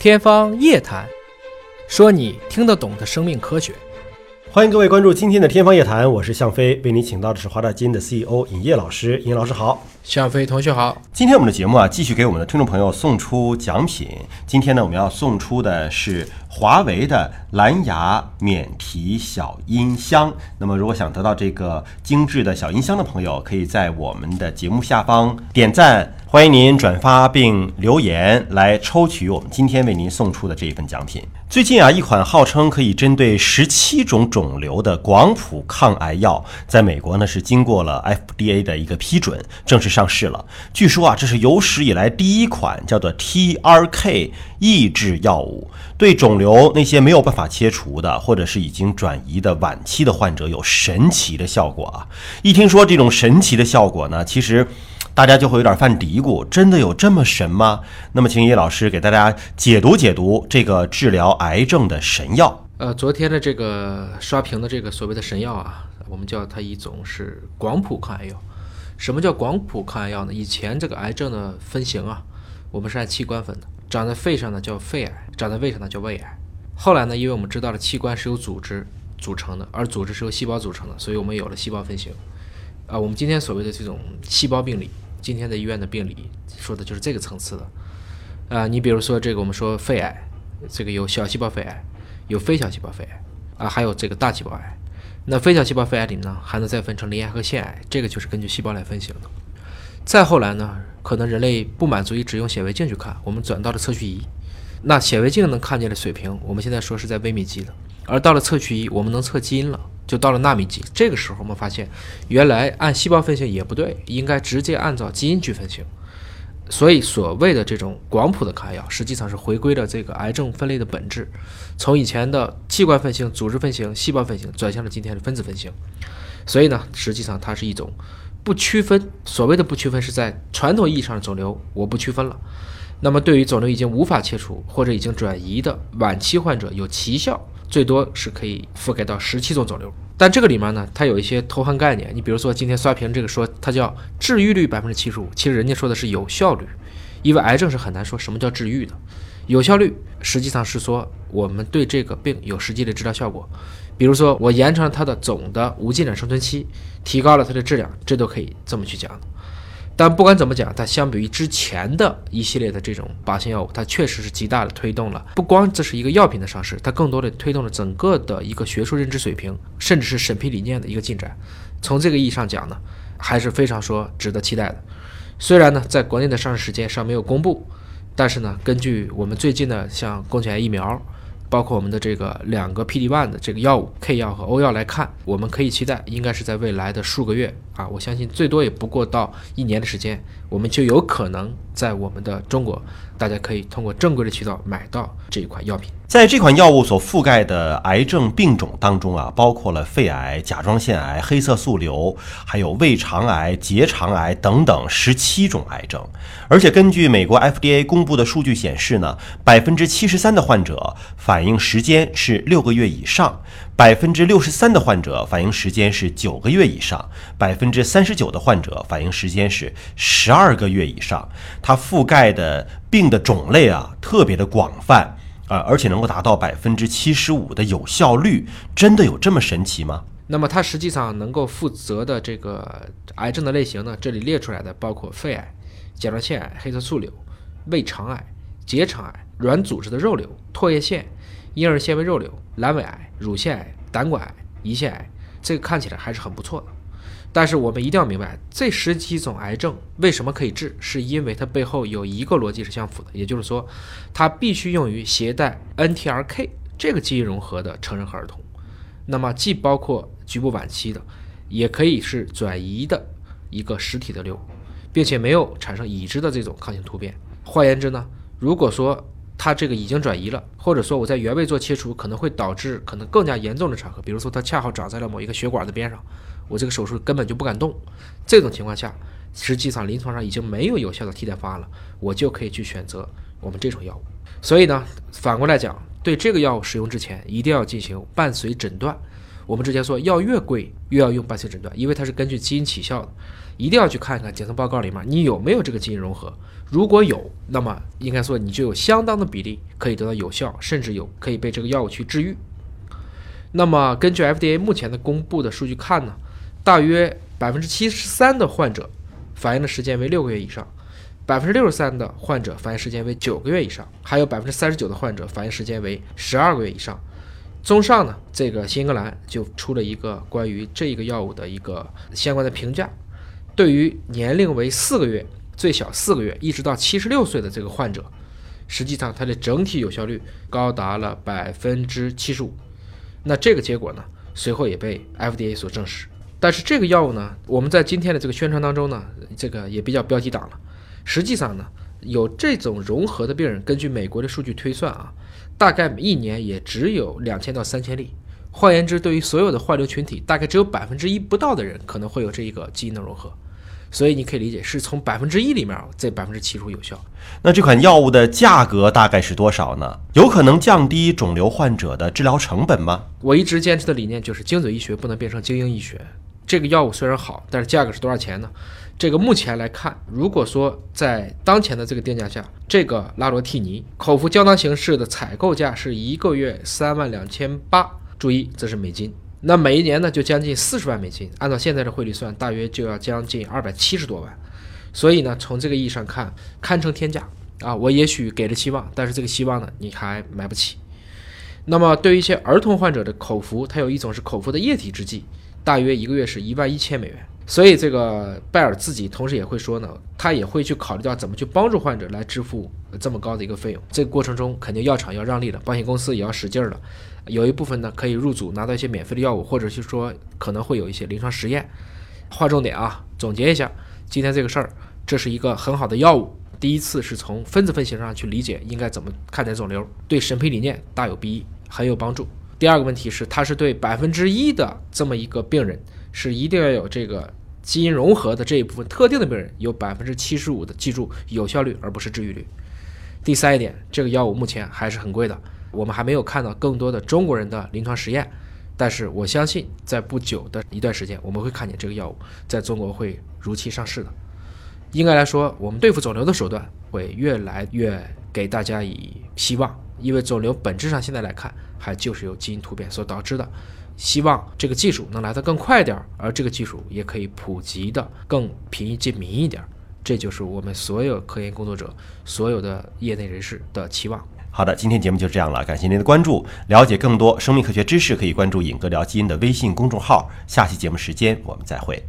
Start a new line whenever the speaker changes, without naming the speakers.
天方夜谭，说你听得懂的生命科学。
欢迎各位关注今天的天方夜谭，我是向飞，为你请到的是华大基因的 CEO 尹烨老师。尹老师好，
向飞同学好。
今天我们的节目啊，继续给我们的听众朋友送出奖品。今天呢，我们要送出的是华为的蓝牙免提小音箱。那么，如果想得到这个精致的小音箱的朋友，可以在我们的节目下方点赞。欢迎您转发并留言来抽取我们今天为您送出的这一份奖品。最近啊，一款号称可以针对十七种肿瘤的广谱抗癌药，在美国呢是经过了 FDA 的一个批准，正式上市了。据说啊，这是有史以来第一款叫做 TRK 抑制药物，对肿瘤那些没有办法切除的，或者是已经转移的晚期的患者有神奇的效果啊！一听说这种神奇的效果呢，其实。大家就会有点犯嘀咕，真的有这么神吗？那么，请叶老师给大家解读解读这个治疗癌症的神药。
呃，昨天的这个刷屏的这个所谓的神药啊，我们叫它一种是广谱抗癌药。什么叫广谱抗癌药呢？以前这个癌症的分型啊，我们是按器官分的，长在肺上呢叫肺癌，长在胃上呢叫胃癌。后来呢，因为我们知道了器官是由组织组成的，而组织是由细胞组成的，所以我们有了细胞分型。啊，我们今天所谓的这种细胞病理。今天的医院的病理说的就是这个层次的，啊，你比如说这个我们说肺癌，这个有小细胞肺癌，有非小细胞肺癌，啊，还有这个大细胞癌。那非小细胞肺癌里呢，还能再分成鳞癌和腺癌，这个就是根据细胞来分型的。再后来呢，可能人类不满足于只用显微镜去看，我们转到了测序仪。那显微镜能看见的水平，我们现在说是在微米级的，而到了测序仪，我们能测基因了。就到了纳米级，这个时候我们发现，原来按细胞分型也不对，应该直接按照基因去分型。所以所谓的这种广谱的抗癌药，实际上是回归了这个癌症分类的本质，从以前的器官分型、组织分型、细胞分型，转向了今天的分子分型。所以呢，实际上它是一种不区分。所谓的不区分，是在传统意义上的肿瘤，我不区分了。那么对于肿瘤已经无法切除或者已经转移的晚期患者，有奇效。最多是可以覆盖到十七种肿瘤，但这个里面呢，它有一些偷换概念。你比如说今天刷屏这个说它叫治愈率百分之七十五，其实人家说的是有效率，因为癌症是很难说什么叫治愈的。有效率实际上是说我们对这个病有实际的治疗效果，比如说我延长了它的总的无进展生存期，提高了它的质量，这都可以这么去讲的。但不管怎么讲，它相比于之前的一系列的这种靶向药物，它确实是极大的推动了。不光这是一个药品的上市，它更多的推动了整个的一个学术认知水平，甚至是审批理念的一个进展。从这个意义上讲呢，还是非常说值得期待的。虽然呢，在国内的上市时间尚没有公布，但是呢，根据我们最近的像宫颈癌疫苗。包括我们的这个两个 P D one 的这个药物 K 药和 O 药来看，我们可以期待，应该是在未来的数个月啊，我相信最多也不过到一年的时间，我们就有可能在我们的中国，大家可以通过正规的渠道买到这一款药品。
在这款药物所覆盖的癌症病种当中啊，包括了肺癌、甲状腺癌、黑色素瘤，还有胃肠癌、结肠癌等等十七种癌症。而且根据美国 FDA 公布的数据显示呢，百分之七十三的患者反应时间是六个月以上，百分之六十三的患者反应时间是九个月以上，百分之三十九的患者反应时间是十二个月以上。它覆盖的病的种类啊，特别的广泛。啊，而且能够达到百分之七十五的有效率，真的有这么神奇吗？
那么它实际上能够负责的这个癌症的类型呢？这里列出来的包括肺癌、甲状腺癌、黑色素瘤、胃肠癌、结肠癌、软组织的肉瘤、唾液腺、婴儿纤维肉瘤、阑尾癌、乳腺癌、胆管癌、胰腺癌，这个看起来还是很不错的。但是我们一定要明白，这十几种癌症为什么可以治，是因为它背后有一个逻辑是相符的，也就是说，它必须用于携带 NTRK 这个基因融合的成人和儿童。那么既包括局部晚期的，也可以是转移的一个实体的瘤，并且没有产生已知的这种抗性突变。换言之呢，如果说它这个已经转移了，或者说我在原位做切除，可能会导致可能更加严重的场合，比如说它恰好长在了某一个血管的边上。我这个手术根本就不敢动，这种情况下，实际上临床上已经没有有效的替代方案了，我就可以去选择我们这种药物。所以呢，反过来讲，对这个药物使用之前，一定要进行伴随诊断，我们之前说药越贵越要用伴随诊断，因为它是根据基因起效的，一定要去看一看检测报告里面你有没有这个基因融合。如果有，那么应该说你就有相当的比例可以得到有效，甚至有可以被这个药物去治愈。那么根据 FDA 目前的公布的数据看呢，大约百分之七十三的患者反应的时间为六个月以上，百分之六十三的患者反应时间为九个月以上，还有百分之三十九的患者反应时间为十二个月以上。综上呢，这个新英格兰就出了一个关于这个药物的一个相关的评价，对于年龄为四个月、最小四个月一直到七十六岁的这个患者，实际上它的整体有效率高达了百分之七十五。那这个结果呢，随后也被 FDA 所证实。但是这个药物呢，我们在今天的这个宣传当中呢，这个也比较标题党了。实际上呢，有这种融合的病人，根据美国的数据推算啊，大概一年也只有两千到三千例。换言之，对于所有的患瘤群体，大概只有百分之一不到的人可能会有这一个基因的融合。所以你可以理解，是从百分之一里面这百分之七十五有效。
那这款药物的价格大概是多少呢？有可能降低肿瘤患者的治疗成本吗？
我一直坚持的理念就是精准医学不能变成精英医学。这个药物虽然好，但是价格是多少钱呢？这个目前来看，如果说在当前的这个定价下，这个拉罗替尼口服胶囊形式的采购价是一个月三万两千八，注意这是美金。那每一年呢，就将近四十万美金，按照现在的汇率算，大约就要将近二百七十多万。所以呢，从这个意义上看，堪称天价啊！我也许给了希望，但是这个希望呢，你还买不起。那么对于一些儿童患者的口服，它有一种是口服的液体制剂，大约一个月是一万一千美元。所以这个拜尔自己同时也会说呢，他也会去考虑到怎么去帮助患者来支付这么高的一个费用。这个过程中，肯定药厂要让利了，保险公司也要使劲儿了。有一部分呢可以入组拿到一些免费的药物，或者是说可能会有一些临床实验。划重点啊，总结一下今天这个事儿，这是一个很好的药物。第一次是从分子分型上去理解应该怎么看待肿瘤，对审批理念大有裨益，很有帮助。第二个问题是，它是对百分之一的这么一个病人，是一定要有这个。基因融合的这一部分特定的病人有百分之七十五的，记住有效率而不是治愈率。第三一点，这个药物目前还是很贵的，我们还没有看到更多的中国人的临床实验，但是我相信在不久的一段时间，我们会看见这个药物在中国会如期上市的。应该来说，我们对付肿瘤的手段会越来越给大家以希望，因为肿瘤本质上现在来看还就是由基因突变所导致的。希望这个技术能来得更快点儿，而这个技术也可以普及的更平易近民一点，这就是我们所有科研工作者、所有的业内人士的期望。
好的，今天节目就这样了，感谢您的关注。了解更多生命科学知识，可以关注“尹哥聊基因”的微信公众号。下期节目时间我们再会。